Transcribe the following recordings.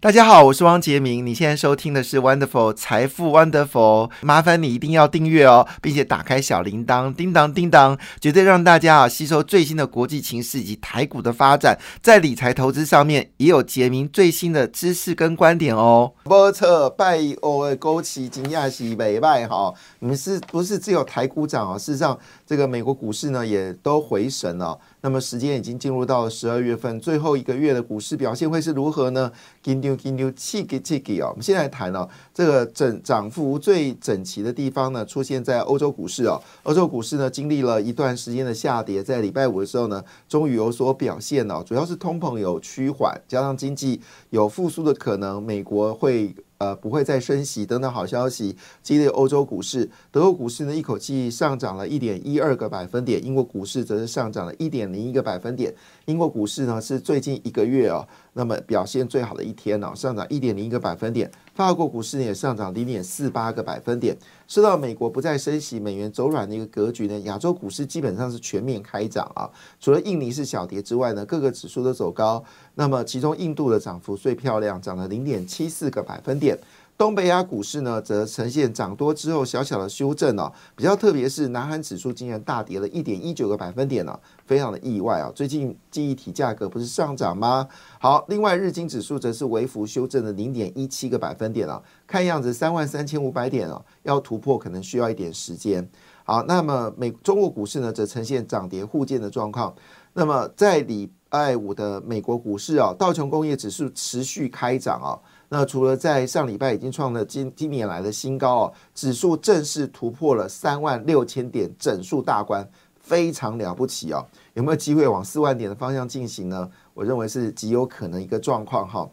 大家好，我是汪杰明。你现在收听的是 Wonderful 财富 Wonderful，麻烦你一定要订阅哦，并且打开小铃铛，叮当叮当，绝对让大家啊吸收最新的国际情势以及台股的发展，在理财投资上面也有杰明最新的知识跟观点哦。不测拜偶尔勾起惊讶喜美拜哈，你们是不是只有台股涨啊？事实上，这个美国股市呢也都回神了。那么时间已经进入到了十二月份最后一个月的股市表现会是如何呢？金牛金牛气给气给哦，我们现在谈哦，这个整涨幅最整齐的地方呢，出现在欧洲股市哦。欧洲股市呢，经历了一段时间的下跌，在礼拜五的时候呢，终于有所表现哦。主要是通膨有趋缓，加上经济有复苏的可能，美国会。呃，不会再升息等等好消息，激励欧洲股市。德国股市呢，一口气上涨了一点一二个百分点，英国股市则是上涨了一点零一个百分点。英国股市呢，是最近一个月啊。那么表现最好的一天呢，上涨一点零一个百分点。法国股市也上涨零点四八个百分点。受到美国不再升息、美元走软的一个格局呢，亚洲股市基本上是全面开涨啊。除了印尼是小跌之外呢，各个指数都走高。那么其中印度的涨幅最漂亮，涨了零点七四个百分点。东北亚股市呢，则呈现涨多之后小小的修正哦。比较特别是，南韩指数竟然大跌了一点一九个百分点呢，非常的意外啊。最近记忆体价格不是上涨吗？好，另外日经指数则是微幅修正了零点一七个百分点啊。看样子三万三千五百点哦，要突破可能需要一点时间。好，那么美中国股市呢，则呈现涨跌互见的状况。那么在礼拜五的美国股市啊，道琼工业指数持续开涨啊。那除了在上礼拜已经创了今今年来的新高哦，指数正式突破了三万六千点整数大关，非常了不起哦。有没有机会往四万点的方向进行呢？我认为是极有可能一个状况哈。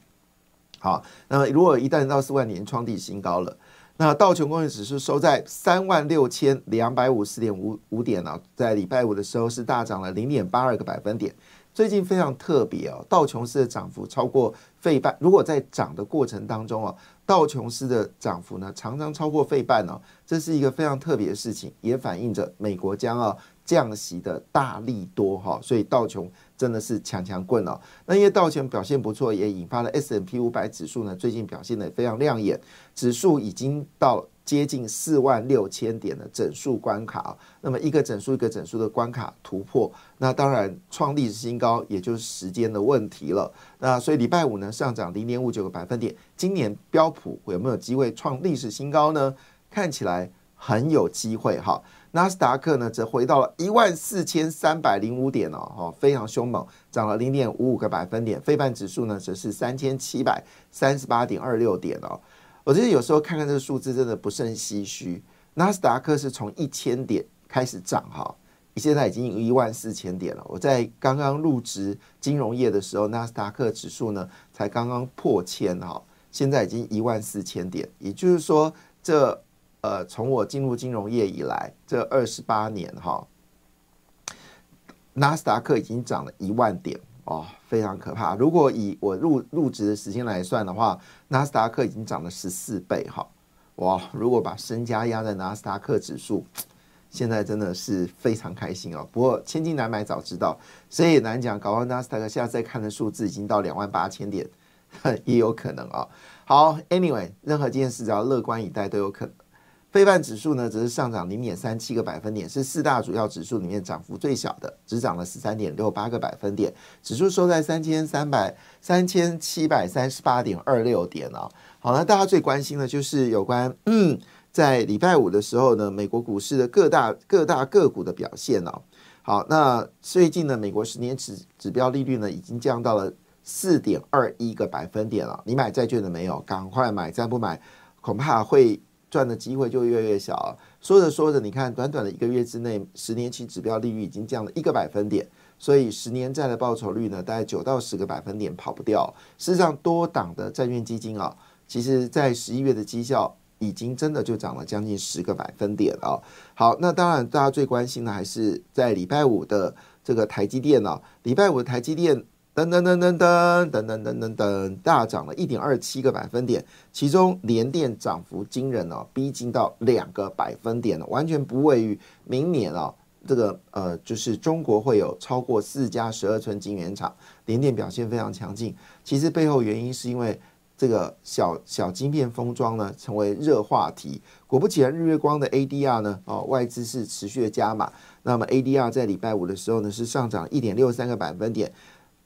好，那么如果一旦到四万点创地新高了，那道琼工业指数收在三万六千两百五十点五五点呢，在礼拜五的时候是大涨了零点八二个百分点。最近非常特别哦，道琼斯的涨幅超过费半。如果在涨的过程当中哦，道琼斯的涨幅呢常常超过费半哦，这是一个非常特别的事情，也反映着美国将要降息的大力多哈。所以道琼真的是强强棍哦。那因为道琼表现不错，也引发了 S M P 五百指数呢最近表现的非常亮眼，指数已经到。接近四万六千点的整数关卡那么一个整数一个整数的关卡突破，那当然创历史新高，也就是时间的问题了。那所以礼拜五呢上涨零点五九个百分点，今年标普有没有机会创历史新高呢？看起来很有机会哈。纳斯达克呢则回到了一万四千三百零五点哦，哈，非常凶猛，涨了零点五五个百分点。非半指数呢则是三千七百三十八点二六点哦。我觉得有时候看看这个数字真的不甚唏嘘。纳斯达克是从一千点开始涨哈，现在已经有一万四千点了。我在刚刚入职金融业的时候，纳斯达克指数呢才刚刚破千哈，现在已经一万四千点。也就是说，这呃从我进入金融业以来这二十八年哈，纳斯达克已经涨了一万点。哦，非常可怕。如果以我入入职的时间来算的话，纳斯达克已经涨了十四倍哈。哇，如果把身家压在纳斯达克指数，现在真的是非常开心哦。不过千金难买早知道，所以也难讲。搞完纳斯达克，现在再看的数字已经到两万八千点，也有可能啊。好，Anyway，任何一件事只要乐观以待都有可能。非半指数呢，则是上涨零点三七个百分点，是四大主要指数里面涨幅最小的，只涨了十三点六八个百分点。指数收在三千三百三千七百三十八点二六点哦。好了，大家最关心的就是有关嗯，在礼拜五的时候呢，美国股市的各大各大个股的表现哦。好，那最近呢，美国十年指指标利率呢，已经降到了四点二一个百分点了。你买债券的没有？赶快买，再不买恐怕会。赚的机会就越来越小。说着说着，你看，短短的一个月之内，十年期指标利率已经降了一个百分点，所以十年债的报酬率呢，大概九到十个百分点跑不掉。事实上，多档的债券基金啊，其实在十一月的绩效已经真的就涨了将近十个百分点了。好，那当然，大家最关心的还是在礼拜五的这个台积电啊，礼拜五的台积电噔噔噔噔噔噔噔噔噔噔，大涨了一点二七个百分点，其中联电涨幅惊人哦，逼近到两个百分点了，完全不位于明年哦。这个呃，就是中国会有超过四家十二寸晶圆厂，联电表现非常强劲。其实背后原因是因为这个小小晶片封装呢成为热话题。果不其然，日月光的 ADR 呢，哦，外资是持续的加码。那么 ADR 在礼拜五的时候呢，是上涨一点六三个百分点。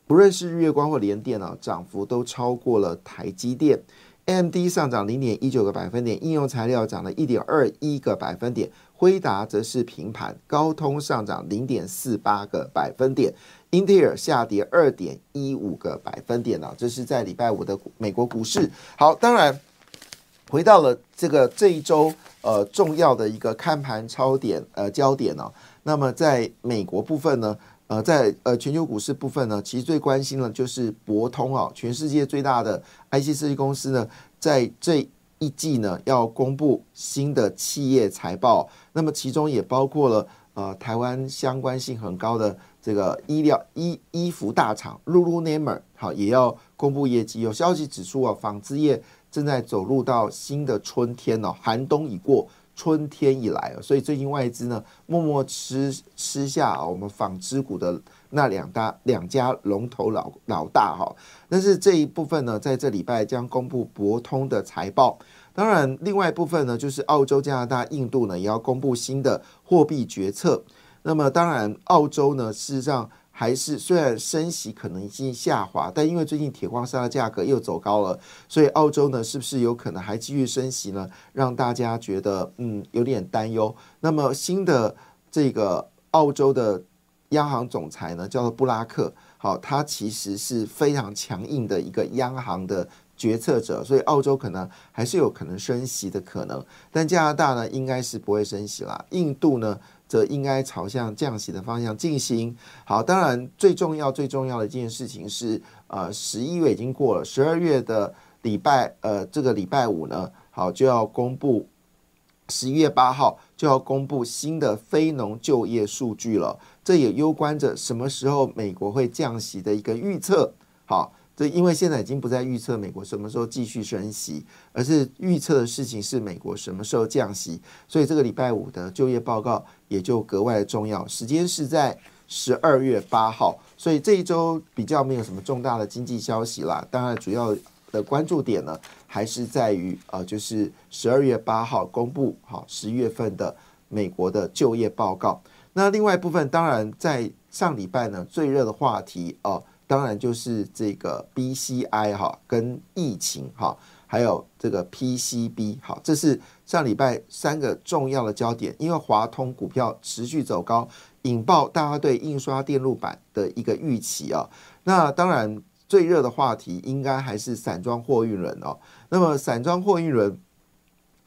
不论是日月光或联电啊，涨幅都超过了台积电。AMD 上涨零点一九个百分点，应用材料涨了一点二一个百分点，辉达则是平盘，高通上涨零点四八个百分点，英特尔下跌二点一五个百分点啊，这是在礼拜五的美国股市。好，当然回到了这个这一周呃重要的一个看盘超点呃焦点呢，那么在美国部分呢？呃，在呃全球股市部分呢，其实最关心的就是博通啊，全世界最大的 IC 设计公司呢，在这一季呢要公布新的企业财报，那么其中也包括了呃台湾相关性很高的这个医疗衣衣服大厂 Lululemon 好也要公布业绩，有消息指出啊，纺织业正在走入到新的春天哦，寒冬已过。春天以来所以最近外资呢默默吃吃下啊我们纺织股的那两大两家龙头老老大哈，但是这一部分呢在这礼拜将公布博通的财报，当然另外一部分呢就是澳洲、加拿大、印度呢也要公布新的货币决策，那么当然澳洲呢事实上。还是虽然升息可能已经下滑，但因为最近铁矿砂的价格又走高了，所以澳洲呢是不是有可能还继续升息呢？让大家觉得嗯有点担忧。那么新的这个澳洲的央行总裁呢叫做布拉克，好，他其实是非常强硬的一个央行的决策者，所以澳洲可能还是有可能升息的可能，但加拿大呢应该是不会升息啦。印度呢？则应该朝向降息的方向进行。好，当然最重要、最重要的一件事情是，呃，十一月已经过了，十二月的礼拜，呃，这个礼拜五呢，好就要公布，十一月八号就要公布新的非农就业数据了。这也攸关着什么时候美国会降息的一个预测。好。这因为现在已经不再预测美国什么时候继续升息，而是预测的事情是美国什么时候降息，所以这个礼拜五的就业报告也就格外的重要。时间是在十二月八号，所以这一周比较没有什么重大的经济消息啦。当然，主要的关注点呢，还是在于呃，就是十二月八号公布好十一月份的美国的就业报告。那另外一部分，当然在上礼拜呢，最热的话题哦。当然就是这个 BCI 哈，跟疫情哈，还有这个 PCB 好，这是上礼拜三个重要的焦点。因为华通股票持续走高，引爆大家对印刷电路板的一个预期啊。那当然最热的话题应该还是散装货运轮哦。那么散装货运轮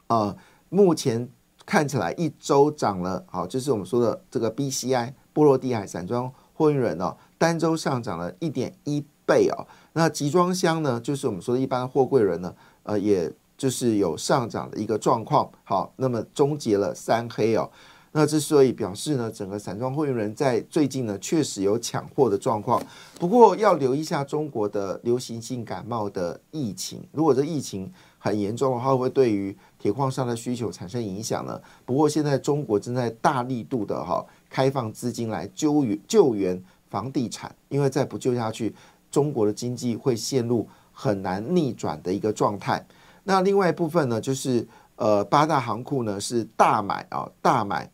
啊，目前看起来一周涨了好，就是我们说的这个 BCI 波罗的海散装货运人哦。单周上涨了一点一倍哦，那集装箱呢，就是我们说的一般货柜人呢，呃，也就是有上涨的一个状况。好，那么终结了三黑哦，那之所以表示呢，整个散装货运人在最近呢确实有抢货的状况。不过要留意一下中国的流行性感冒的疫情，如果这疫情很严重的话，会会对于铁矿砂的需求产生影响呢？不过现在中国正在大力度的哈开放资金来救援救援。房地产，因为再不救下去，中国的经济会陷入很难逆转的一个状态。那另外一部分呢，就是呃八大行库呢是大买啊，大买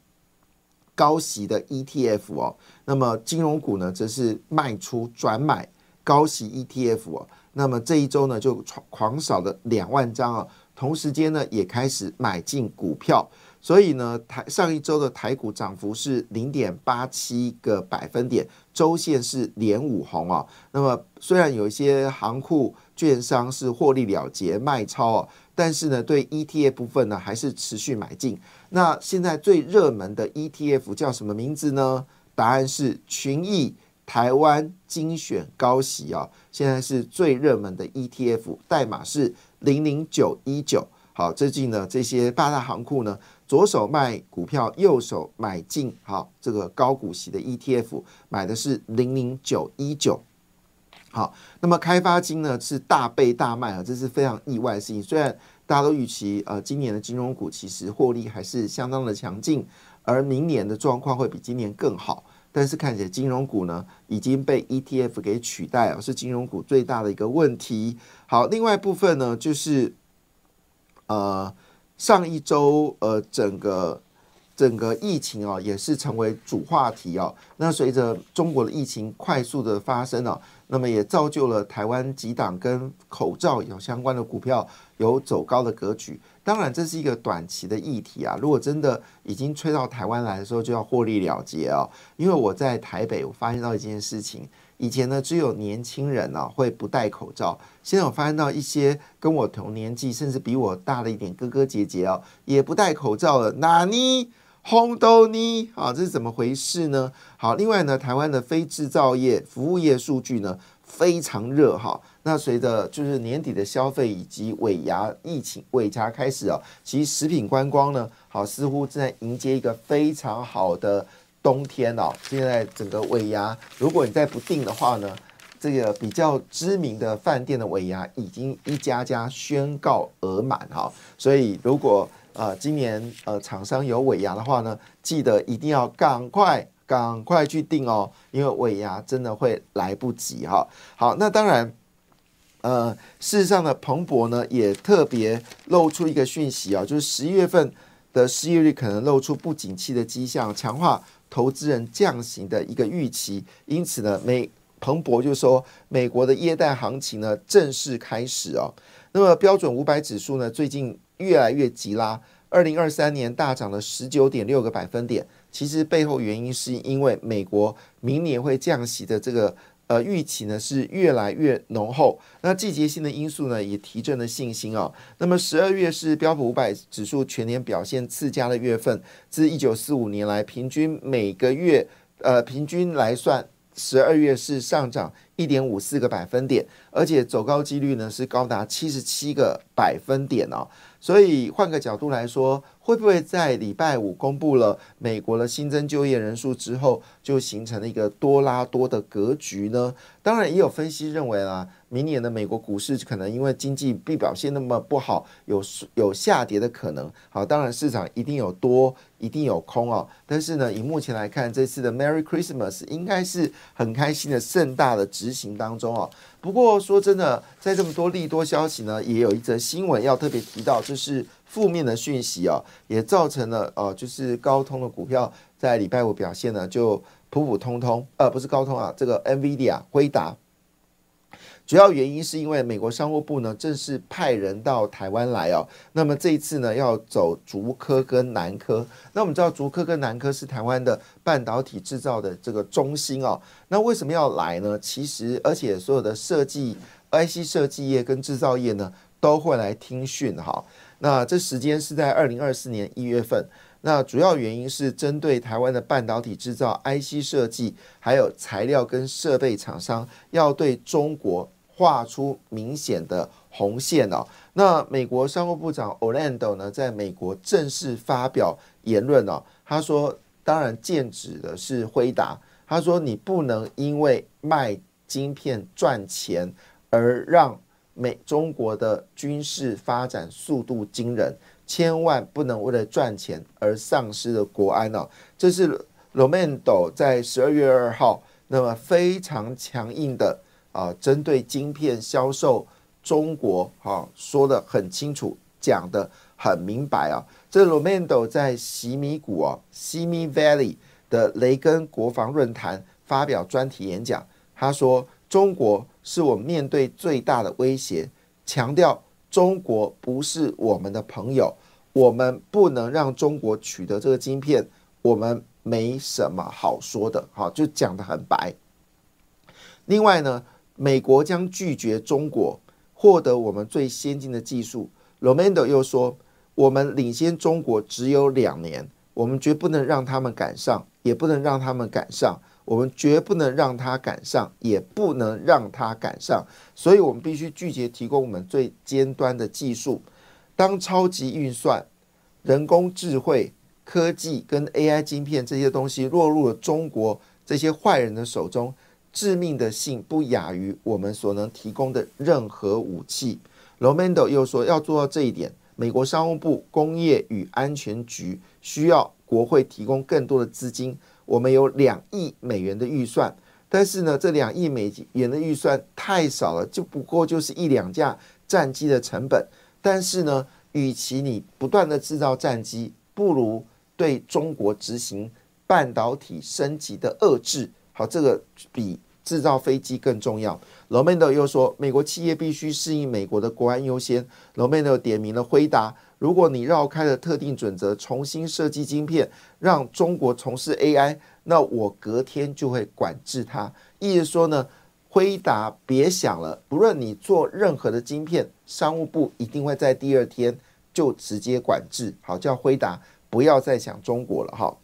高息的 ETF 哦。那么金融股呢，则是卖出转买高息 ETF 哦。那么这一周呢，就狂狂扫了两万张啊，同时间呢，也开始买进股票。所以呢，台上一周的台股涨幅是零点八七个百分点，周线是连五红啊。那么虽然有一些行库券商是获利了结卖超啊，但是呢，对 ETF 部分呢还是持续买进。那现在最热门的 ETF 叫什么名字呢？答案是群益台湾精选高息啊，现在是最热门的 ETF，代码是零零九一九。好，最近呢，这些八大行库呢。左手卖股票，右手买进，好，这个高股息的 ETF 买的是零零九一九。好，那么开发金呢是大倍大卖啊，这是非常意外的事情。虽然大家都预期，呃，今年的金融股其实获利还是相当的强劲，而明年的状况会比今年更好。但是看起来金融股呢已经被 ETF 给取代了，是金融股最大的一个问题。好，另外部分呢就是呃上一周呃整个整个疫情啊也是成为主话题啊。那随着中国的疫情快速的发生哦，那么也造就了台湾几档跟口罩有相关的股票有走高的格局。当然，这是一个短期的议题啊。如果真的已经吹到台湾来的时候，就要获利了结哦。因为我在台北，我发现到一件事情：以前呢，只有年轻人呢会不戴口罩。现在我发现到一些跟我同年纪，甚至比我大了一点哥哥姐姐哦，也不戴口罩了。哪尼红豆尼啊，这是怎么回事呢？好，另外呢，台湾的非制造业、服务业数据呢非常热哈。那随着就是年底的消费以及尾牙疫情尾牙开始啊，其实食品观光呢，好似乎正在迎接一个非常好的冬天哦。现在整个尾牙，如果你再不定的话呢，这个比较知名的饭店的尾牙已经一家家宣告额满哈。所以如果呃今年呃厂商有尾牙的话呢，记得一定要赶快赶快去订哦，因为尾牙真的会来不及哈。好，那当然。呃，事实上呢，彭博呢也特别露出一个讯息啊，就是十一月份的失业率可能露出不景气的迹象，强化投资人降息的一个预期。因此呢，美彭博就说，美国的耶诞行情呢正式开始哦。那么标准五百指数呢最近越来越急拉，二零二三年大涨了十九点六个百分点。其实背后原因是因为美国明年会降息的这个。呃，预期呢是越来越浓厚，那季节性的因素呢也提振了信心啊。那么十二月是标普五百指数全年表现次佳的月份，自一九四五年来平均每个月，呃，平均来算，十二月是上涨一点五四个百分点，而且走高几率呢是高达七十七个百分点哦。所以换个角度来说，会不会在礼拜五公布了美国的新增就业人数之后，就形成了一个多拉多的格局呢？当然，也有分析认为啊。明年的美国股市可能因为经济必表现那么不好，有有下跌的可能。好，当然市场一定有多，一定有空哦。但是呢，以目前来看，这次的 Merry Christmas 应该是很开心的盛大的执行当中哦。不过说真的，在这么多利多消息呢，也有一则新闻要特别提到，就是负面的讯息哦，也造成了呃，就是高通的股票在礼拜五表现呢就普普通通。呃，不是高通啊，这个 NVIDIA 辉达。主要原因是因为美国商务部呢正式派人到台湾来哦，那么这一次呢要走竹科跟南科。那我们知道竹科跟南科是台湾的半导体制造的这个中心哦。那为什么要来呢？其实而且所有的设计 IC 设计业跟制造业呢都会来听训哈。那这时间是在二零二四年一月份。那主要原因是针对台湾的半导体制造 IC 设计还有材料跟设备厂商要对中国。画出明显的红线哦。那美国商务部长 Orlando 呢，在美国正式发表言论哦。他说：“当然，剑指的是辉达。他说，你不能因为卖晶片赚钱而让美中国的军事发展速度惊人，千万不能为了赚钱而丧失了国安哦。”这是 Orlando 在十二月二号那么非常强硬的。啊，针对晶片销售，中国哈说的很清楚，讲的很明白啊。这 Romano 在西米谷啊西米 Valley 的雷根国防论坛发表专题演讲，他说：“中国是我面对最大的威胁，强调中国不是我们的朋友，我们不能让中国取得这个晶片，我们没什么好说的。”哈，就讲的很白。另外呢？美国将拒绝中国获得我们最先进的技术。Romando 又说：“我们领先中国只有两年，我们绝不能让他们赶上，也不能让他们赶上。我们绝不能让他赶上，也不能让他赶上。所以，我们必须拒绝提供我们最尖端的技术。当超级运算、人工智慧、科技跟 AI 晶片这些东西落入了中国这些坏人的手中。”致命的性不亚于我们所能提供的任何武器。Romano 又说，要做到这一点，美国商务部工业与安全局需要国会提供更多的资金。我们有两亿美元的预算，但是呢，这两亿美元的预算太少了，就不过就是一两架战机的成本。但是呢，与其你不断的制造战机，不如对中国执行半导体升级的遏制。好，这个比。制造飞机更重要。罗曼德又说，美国企业必须适应美国的国安优先。罗曼德点名了辉达，如果你绕开了特定准则，重新设计晶片，让中国从事 AI，那我隔天就会管制它。意思说呢，辉达别想了，不论你做任何的晶片，商务部一定会在第二天就直接管制。好，叫辉达不要再想中国了哈。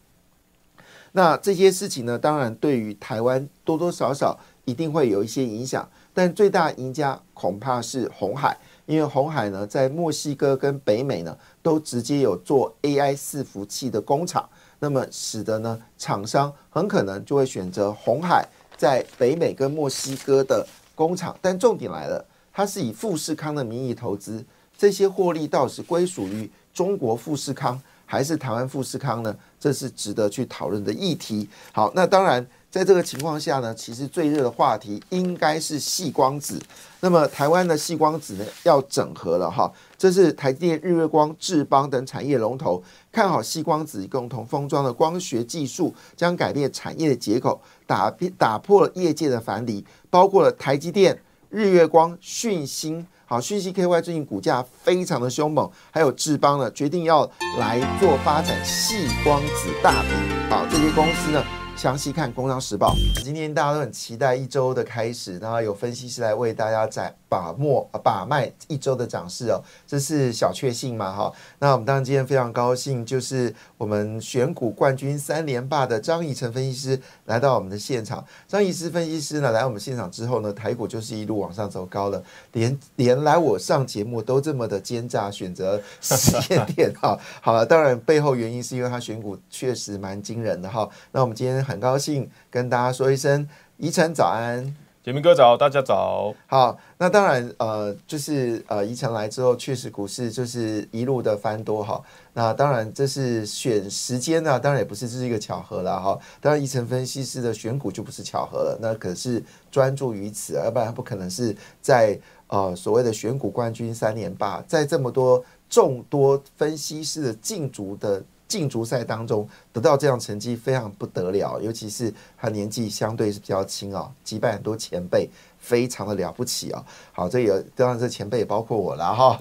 那这些事情呢，当然对于台湾多多少少一定会有一些影响，但最大赢家恐怕是红海，因为红海呢在墨西哥跟北美呢都直接有做 AI 伺服器的工厂，那么使得呢厂商很可能就会选择红海在北美跟墨西哥的工厂，但重点来了，它是以富士康的名义投资，这些获利倒是归属于中国富士康。还是台湾富士康呢？这是值得去讨论的议题。好，那当然，在这个情况下呢，其实最热的话题应该是细光子。那么，台湾的细光子呢，要整合了哈。这是台积电、日月光、智邦等产业龙头看好细光子共同封装的光学技术，将改变产业的结构，打打破了业界的樊篱，包括了台积电、日月光、讯芯。好，讯息 KY 最近股价非常的凶猛，还有智邦呢，决定要来做发展细光子大屏。好，这些公司呢。详细看《工商时报》。今天大家都很期待一周的开始，然后有分析师来为大家在把握、把脉一周的涨势哦，这是小确幸嘛？哈，那我们当然今天非常高兴，就是我们选股冠军三连霸的张以成分析师来到我们的现场。张以成分析师呢，来我们现场之后呢，台股就是一路往上走高了，连连来我上节目都这么的奸诈，选择时间点哈。好了，当然背后原因是因为他选股确实蛮惊人的哈。那我们今天。很高兴跟大家说一声，宜晨早安，杰明哥早，大家早。好，那当然，呃，就是呃，宜晨来之后，确实股市就是一路的翻多哈。那当然，这是选时间呢，当然也不是这是一个巧合了哈。当然，宜晨分析师的选股就不是巧合了，那可是专注于此，要不然不可能是在呃所谓的选股冠军三连霸，在这么多众多分析师的竞逐的。竞逐赛当中得到这样成绩非常不得了，尤其是他年纪相对是比较轻啊，击败很多前辈，非常的了不起啊。好，这也当然这前辈也包括我了哈。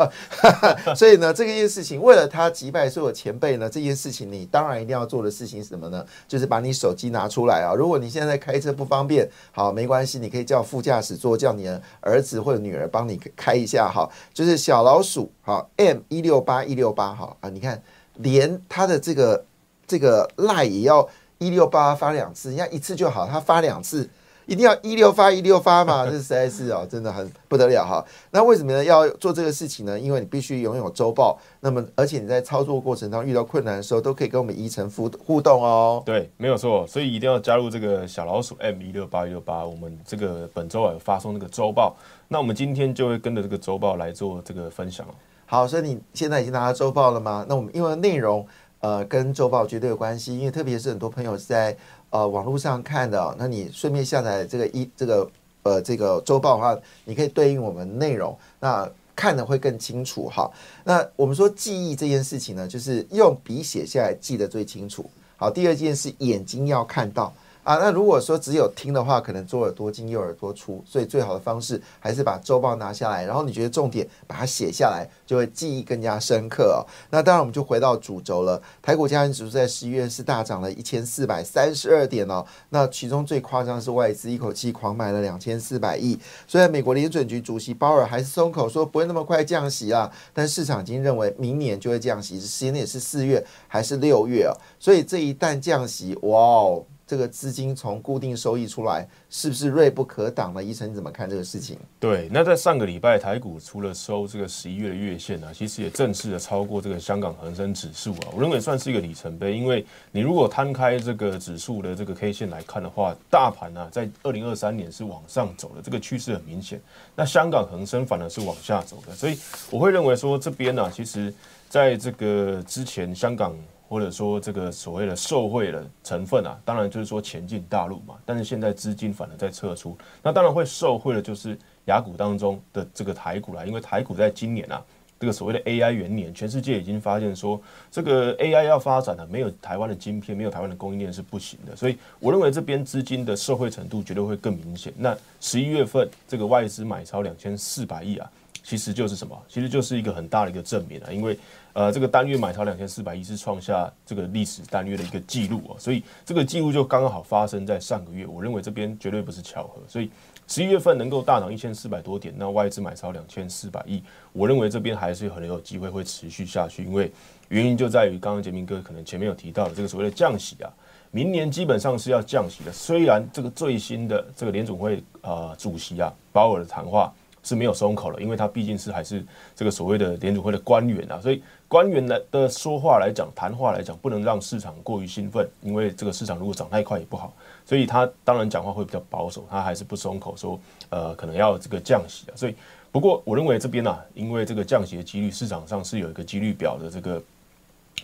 所以呢，这件事情为了他击败所有前辈呢，这件事情你当然一定要做的事情是什么呢？就是把你手机拿出来啊。如果你现在开车不方便，好，没关系，你可以叫副驾驶座，叫你的儿子或者女儿帮你开一下哈。就是小老鼠好 M 一六八一六八好啊，你看。连他的这个这个赖也要一六八发两次，人家一次就好，他发两次，一定要一六发一六发嘛，这实在是哦，真的很不得了哈。那为什么呢？要做这个事情呢？因为你必须拥有周报，那么而且你在操作过程当中遇到困难的时候，都可以跟我们宜城互互动哦。对，没有错，所以一定要加入这个小老鼠 M 一六八一六八，我们这个本周啊发送那个周报，那我们今天就会跟着这个周报来做这个分享好，所以你现在已经拿到周报了吗？那我们因为内容呃跟周报绝对有关系，因为特别是很多朋友是在呃网络上看的，那你顺便下载这个一这个呃这个周报的话，你可以对应我们内容，那看的会更清楚哈。那我们说记忆这件事情呢，就是用笔写下来记得最清楚。好，第二件事眼睛要看到。啊，那如果说只有听的话，可能左耳朵进右耳朵出，所以最好的方式还是把周报拿下来，然后你觉得重点把它写下来，就会记忆更加深刻哦。那当然，我们就回到主轴了。台股加权指数在十一月是大涨了一千四百三十二点哦。那其中最夸张是外资一口气狂买了两千四百亿。虽然美国联准局主席鲍尔还是松口说不会那么快降息啊，但市场已经认为明年就会降息，时间也是四月还是六月啊？所以这一旦降息，哇哦！这个资金从固定收益出来，是不是锐不可挡呢？医生你怎么看这个事情？对，那在上个礼拜台股除了收这个十一月的月线啊，其实也正式的超过这个香港恒生指数啊，我认为算是一个里程碑。因为你如果摊开这个指数的这个 K 线来看的话，大盘呢在二零二三年是往上走的，这个趋势很明显。那香港恒生反而是往下走的，所以我会认为说这边呢，其实在这个之前香港。或者说这个所谓的受贿的成分啊，当然就是说前进大陆嘛，但是现在资金反而在撤出，那当然会受贿的就是雅股当中的这个台股啦，因为台股在今年啊，这个所谓的 AI 元年，全世界已经发现说这个 AI 要发展了，没有台湾的晶片，没有台湾的供应链是不行的，所以我认为这边资金的受贿程度绝对会更明显。那十一月份这个外资买超两千四百亿啊。其实就是什么？其实就是一个很大的一个证明啊！因为呃，这个单月买超两千四百亿是创下这个历史单月的一个记录哦，所以这个记录就刚刚好发生在上个月。我认为这边绝对不是巧合，所以十一月份能够大涨一千四百多点，那外资买超两千四百亿，我认为这边还是很有机会会持续下去。因为原因就在于刚刚杰明哥可能前面有提到的这个所谓的降息啊，明年基本上是要降息的。虽然这个最新的这个联总会呃主席啊鲍尔的谈话。是没有松口了，因为他毕竟是还是这个所谓的联储会的官员啊，所以官员来的说话来讲，谈话来讲，不能让市场过于兴奋，因为这个市场如果涨太快也不好，所以他当然讲话会比较保守，他还是不松口说，呃，可能要这个降息啊。所以不过我认为这边呢，因为这个降息的几率市场上是有一个几率表的这个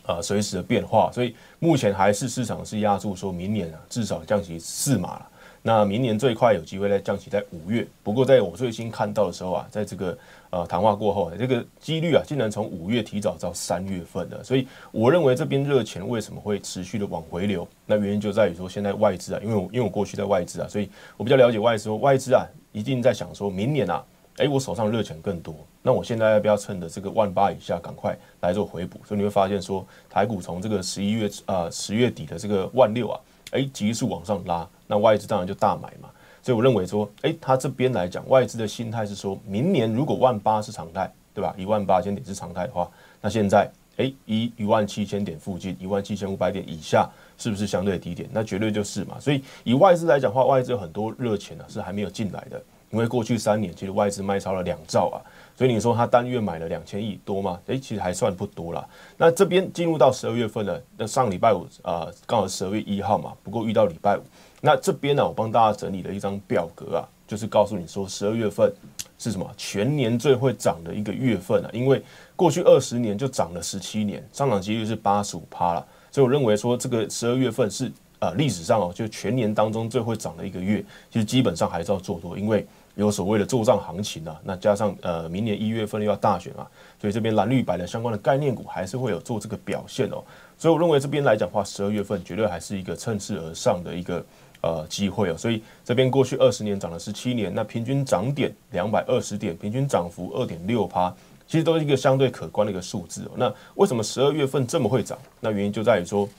呃随时的变化，所以目前还是市场是压住说明年啊至少降息四码了。那明年最快有机会再降息在五月，不过在我最新看到的时候啊，在这个呃谈话过后，这个几率啊竟然从五月提早到三月份的，所以我认为这边热钱为什么会持续的往回流？那原因就在于说现在外资啊，因为我因为我过去在外资啊，所以我比较了解外资，外资啊一定在想说明年啊，诶，我手上热钱更多，那我现在要不要趁着这个万八以下赶快来做回补？所以你会发现说台股从这个十一月呃十月底的这个万六啊。哎，急速往上拉，那外资当然就大买嘛。所以我认为说，哎，他这边来讲，外资的心态是说，明年如果万八是常态，对吧？一万八千点是常态的话，那现在，哎，一一万七千点附近，一万七千五百点以下，是不是相对低点？那绝对就是嘛。所以以外资来讲话，外资有很多热钱呢，是还没有进来的。因为过去三年，其实外资卖超了两兆啊。所以你说他单月买了两千亿多吗？诶，其实还算不多啦。那这边进入到十二月份了，那上礼拜五啊，刚好十二月一号嘛，不过遇到礼拜五。那这边呢，我帮大家整理了一张表格啊，就是告诉你说十二月份是什么全年最会涨的一个月份啊。因为过去二十年就涨了十七年，上涨几率是八十五趴了。所以我认为说这个十二月份是呃历史上哦，就全年当中最会涨的一个月。其实基本上还是要做多，因为。有所谓的做账行情啊，那加上呃明年一月份又要大选啊，所以这边蓝绿白的相关的概念股还是会有做这个表现哦。所以我认为这边来讲话，十二月份绝对还是一个趁势而上的一个呃机会哦。所以这边过去二十年涨了十七年，那平均涨点两百二十点，平均涨幅二点六趴，其实都是一个相对可观的一个数字哦。那为什么十二月份这么会涨？那原因就在于说，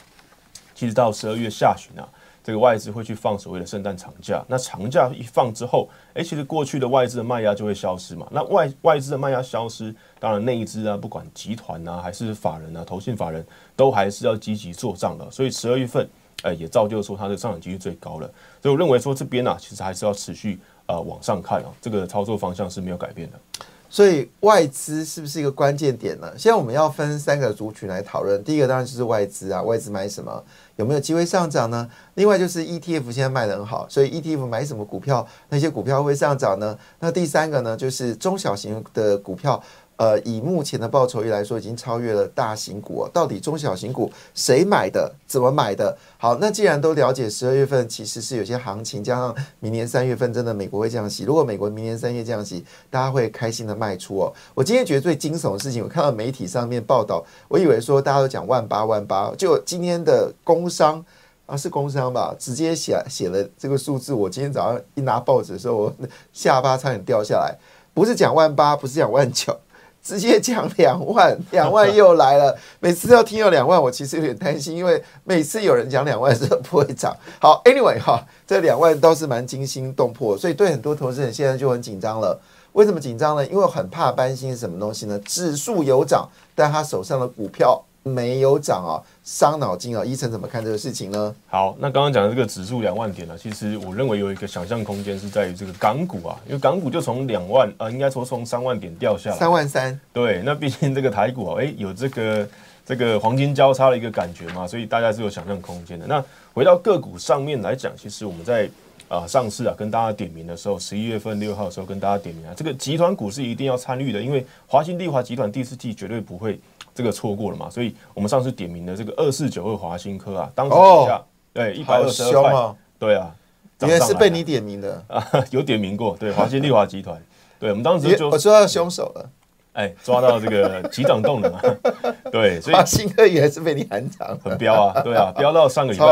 其实到十二月下旬啊。这个外资会去放所谓的圣诞长假，那长假一放之后，诶，其实过去的外资的卖压就会消失嘛。那外外资的卖压消失，当然内资啊，不管集团啊还是法人啊，投信法人都还是要积极做账的。所以十二月份，诶，也造就说它的上涨几率最高了。所以我认为说这边呢，其实还是要持续呃往上看啊，这个操作方向是没有改变的。所以外资是不是一个关键点呢？现在我们要分三个族群来讨论。第一个当然就是外资啊，外资买什么，有没有机会上涨呢？另外就是 ETF 现在卖的很好，所以 ETF 买什么股票，那些股票会上涨呢？那第三个呢，就是中小型的股票。呃，以目前的报酬率来说，已经超越了大型股。到底中小型股谁买的？怎么买的？好，那既然都了解，十二月份其实是有些行情，加上明年三月份真的美国会降息。如果美国明年三月降息，大家会开心的卖出哦。我今天觉得最惊悚的事情，我看到媒体上面报道，我以为说大家都讲万八万八，就今天的工商啊，是工商吧，直接写写了这个数字。我今天早上一拿报纸的时候，我 下巴差点掉下来。不是讲万八，不是讲万九。直接讲两万，两万又来了。每次要听到两万，我其实有点担心，因为每次有人讲两万是不会涨。好，Anyway 哈，这两万倒是蛮惊心动魄，所以对很多投资人现在就很紧张了。为什么紧张呢？因为很怕担心什么东西呢？指数有涨，但他手上的股票没有涨啊，伤脑筋啊。医生怎么看这个事情呢？好，那刚刚讲的这个指数两万点呢，其实我认为有一个想象空间是在于这个港股啊，因为港股就从两万呃，应该说从三万点掉下来，三万三。对，那毕竟这个台股啊，哎，有这个这个黄金交叉的一个感觉嘛，所以大家是有想象空间的。那回到个股上面来讲，其实我们在啊上市啊跟大家点名的时候，十一月份六号的时候跟大家点名啊，这个集团股是一定要参与的，因为华兴利华集团第四季绝对不会。这个错过了嘛？所以我们上次点名的这个二四九二华新科啊，当时股价对一百二十二块，对啊，原来是被你点名的。啊，有点名过，对华新丽华集团，对我们当时就我抓到凶手了，哎，抓到这个 急涨动能啊，对，所以华新科也是被你喊涨，很飙啊，对啊，飙到上个礼拜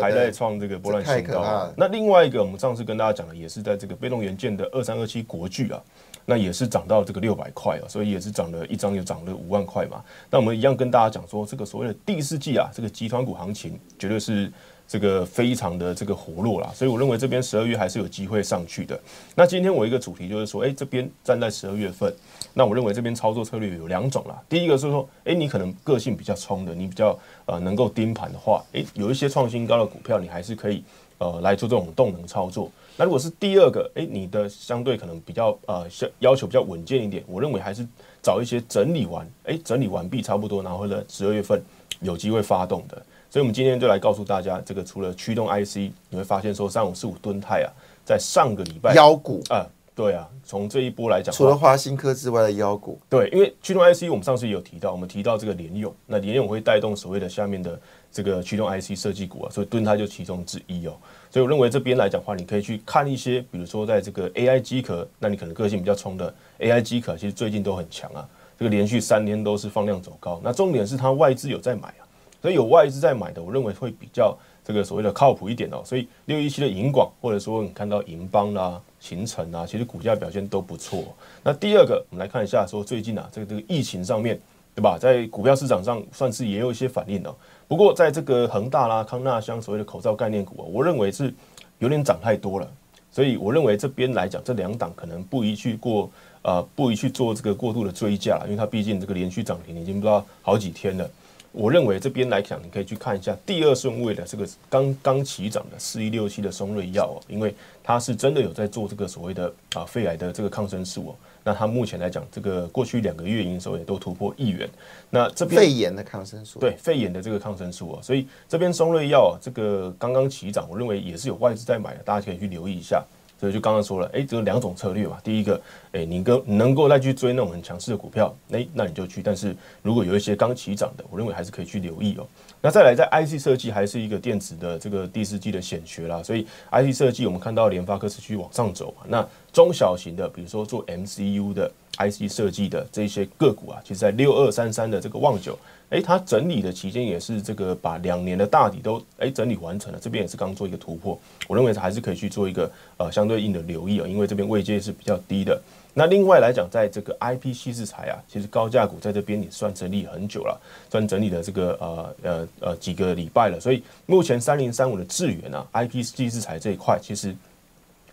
还在创这个波段新高。那另外一个我们上次跟大家讲的也是在这个被动元件的二三二七国巨啊。那也是涨到这个六百块啊，所以也是涨了一张，又涨了五万块嘛。那我们一样跟大家讲说，这个所谓的第四季啊，这个集团股行情绝对是这个非常的这个活络啦。所以我认为这边十二月还是有机会上去的。那今天我一个主题就是说，哎，这边站在十二月份，那我认为这边操作策略有两种啦。第一个是说，哎，你可能个性比较冲的，你比较呃能够盯盘的话，哎，有一些创新高的股票，你还是可以呃来做这种动能操作。那如果是第二个，哎，你的相对可能比较呃，要求比较稳健一点，我认为还是找一些整理完，哎，整理完毕差不多，然后呢，十二月份有机会发动的。所以，我们今天就来告诉大家，这个除了驱动 IC，你会发现说三五四五吨泰啊，在上个礼拜妖股啊，对啊，从这一波来讲，除了华新科之外的妖股，对，因为驱动 IC 我们上次也有提到，我们提到这个联用，那联用会带动所谓的下面的这个驱动 IC 设计股啊，所以吨泰就其中之一哦。所以我认为这边来讲话，你可以去看一些，比如说在这个 AI 机壳，那你可能个性比较冲的 AI 机壳，其实最近都很强啊。这个连续三天都是放量走高，那重点是它外资有在买啊，所以有外资在买的，我认为会比较这个所谓的靠谱一点哦。所以六一七的银广，或者说你看到银邦啦、秦城啊，其实股价表现都不错。那第二个，我们来看一下说最近啊，这个这个疫情上面对吧，在股票市场上算是也有一些反应哦。不过，在这个恒大啦、康纳香所谓的口罩概念股啊，我认为是有点涨太多了，所以我认为这边来讲，这两档可能不宜去过呃，不宜去做这个过度的追加，因为它毕竟这个连续涨停已经不知道好几天了。我认为这边来讲，你可以去看一下第二顺位的这个刚刚起涨的四一六七的松瑞药哦，因为它是真的有在做这个所谓的啊肺癌的这个抗生素哦。那它目前来讲，这个过去两个月营收也都突破亿元。那这边肺炎的抗生素，对肺炎的这个抗生素啊，所以这边松瑞药啊，这个刚刚起涨，我认为也是有外资在买的，大家可以去留意一下。所以就刚刚说了，哎，这两种策略嘛。第一个，哎，你跟能够再去追那种很强势的股票，哎，那你就去。但是如果有一些刚起涨的，我认为还是可以去留意哦。那再来，在 IC 设计还是一个电子的这个第四季的显学啦，所以 IC 设计我们看到联发科持续往上走嘛。那中小型的，比如说做 MCU 的 IC 设计的这些个股啊，其实在六二三三的这个旺九。哎，它整理的期间也是这个把两年的大底都哎整理完成了，这边也是刚做一个突破，我认为还是可以去做一个呃相对应的留意啊，因为这边位阶是比较低的。那另外来讲，在这个 IP 稀释材啊，其实高价股在这边也算整理很久了，算整理的这个呃呃呃几个礼拜了，所以目前三零三五的智源啊，IP 稀释材这一块，其实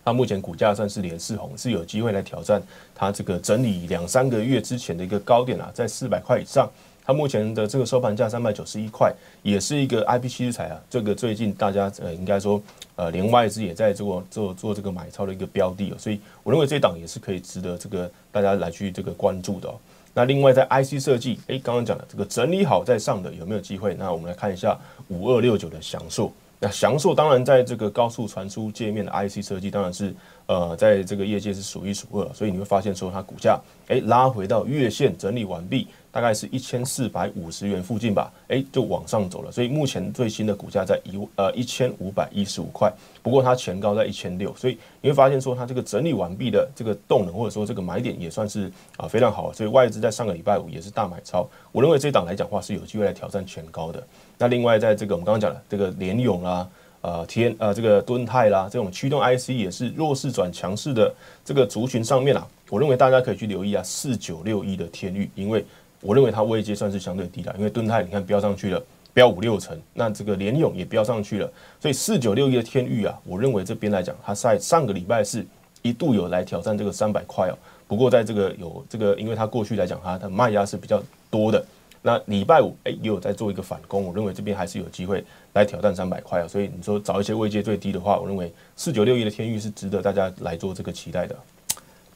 它目前股价算是连四红，是有机会来挑战它这个整理两三个月之前的一个高点啊，在四百块以上。它目前的这个收盘价三百九十一块，也是一个 I P 七材啊。这个最近大家呃应该说呃连外资也在做做做这个买超的一个标的哦，所以我认为这档也是可以值得这个大家来去这个关注的哦。那另外在 I C 设计，诶，刚刚讲的这个整理好再上的有没有机会？那我们来看一下五二六九的享受。那翔硕当然在这个高速传输界面的 I C 设计，当然是呃在这个业界是数一数二，所以你会发现说它股价诶拉回到月线整理完毕。大概是一千四百五十元附近吧，哎，就往上走了。所以目前最新的股价在一呃一千五百一十五块，不过它前高在一千六，所以你会发现说它这个整理完毕的这个动能或者说这个买点也算是啊非常好。所以外资在上个礼拜五也是大买超，我认为这档来讲话是有机会来挑战前高的。那另外在这个我们刚刚讲的这个联勇啦、呃天呃这个敦泰啦这种驱动 IC 也是弱势转强势的这个族群上面啊，我认为大家可以去留意啊四九六一的天域，因为。我认为它位阶算是相对低的，因为敦泰你看飙上去了，飙五六成，那这个联勇也飙上去了，所以四九六一的天域啊，我认为这边来讲，它在上个礼拜是一度有来挑战这个三百块哦。不过在这个有这个，因为它过去来讲它的卖压是比较多的，那礼拜五哎也有在做一个反攻，我认为这边还是有机会来挑战三百块啊。所以你说找一些位阶最低的话，我认为四九六一的天域是值得大家来做这个期待的。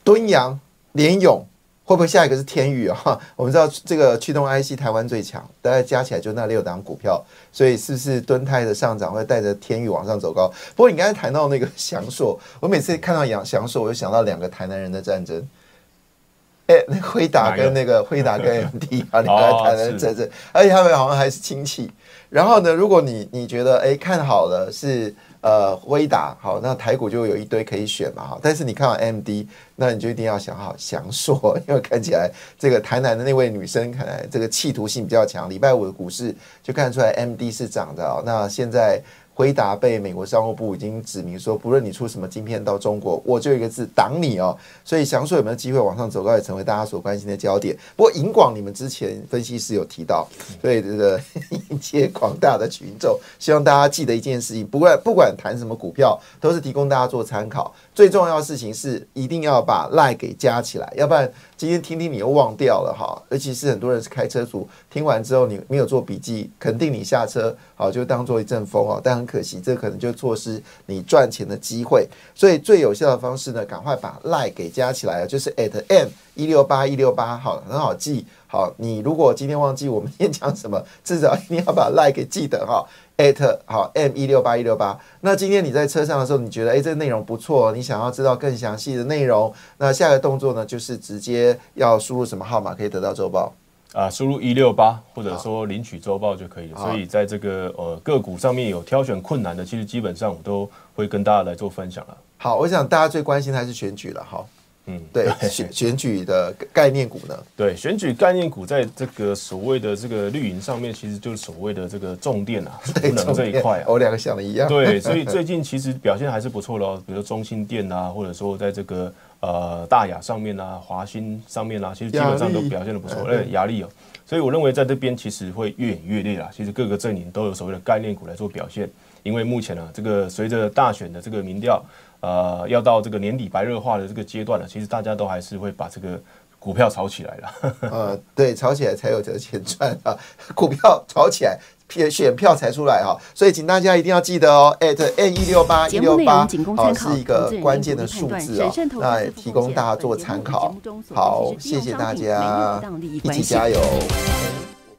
敦阳、联勇会不会下一个是天宇啊？我们知道这个驱动 IC 台湾最强，大概加起来就那六档股票，所以是不是敦泰的上涨会带着天宇往上走高？不过你刚才谈到那个祥硕，我每次看到杨祥硕，我就想到两个台南人的战争。哎，那辉达跟那个辉达跟 MD 啊，两个台南人战争，而且他们好像还是亲戚。然后呢，如果你你觉得哎看好了是。呃，辉达好，那台股就有一堆可以选嘛哈。但是你看到 M D，那你就一定要想好详说，因为看起来这个台南的那位女生，看来这个企图性比较强。礼拜五的股市就看得出来 M D 是涨的哦。那现在。回答被美国商务部已经指明说，不论你出什么晶片到中国，我就一个字挡你哦。所以翔硕有没有机会往上走高，也成为大家所关心的焦点。不过银广，你们之前分析师有提到，所以这个 迎接广大的群众，希望大家记得一件事情：不管不管谈什么股票，都是提供大家做参考。最重要的事情是，一定要把赖给加起来，要不然。今天听听你又忘掉了哈，尤其是很多人是开车族，听完之后你没有做笔记，肯定你下车好就当做一阵风哦，但很可惜，这可能就错失你赚钱的机会。所以最有效的方式呢，赶快把 l i e 给加起来就是 at m 一六八一六八，好很好记。好，你如果今天忘记我们今天讲什么，至少一定要把 lie 给记得哈。at 好 m 一六八一六八，那今天你在车上的时候，你觉得哎这个内容不错，你想要知道更详细的内容，那下个动作呢就是直接要输入什么号码可以得到周报啊？输入一六八或者说领取周报就可以了。所以在这个呃个股上面有挑选困难的，其实基本上我都会跟大家来做分享了。好，我想大家最关心的还是选举了哈。嗯，对选选举的概念股呢？对，选举概念股在这个所谓的这个绿营上面，其实就是所谓的这个重电啊，储能这一块啊。我两个想的一样。对，所以最近其实表现还是不错的哦，比如说中心电啊，或者说在这个呃大雅上面啊，华兴上面啊，其实基本上都表现的不错。哎，压力哦，所以我认为在这边其实会越演越烈啦。其实各个阵营都有所谓的概念股来做表现，因为目前呢，这个随着大选的这个民调。呃，要到这个年底白热化的这个阶段了，其实大家都还是会把这个股票炒起来了。呃，对，炒起来才有这钱赚啊！股票炒起来，选选票才出来哈。所以，请大家一定要记得哦，at n 一六八一六八，好，是一个关键的数字哦，那也提供大家做参考。好，谢谢大家，一起加油。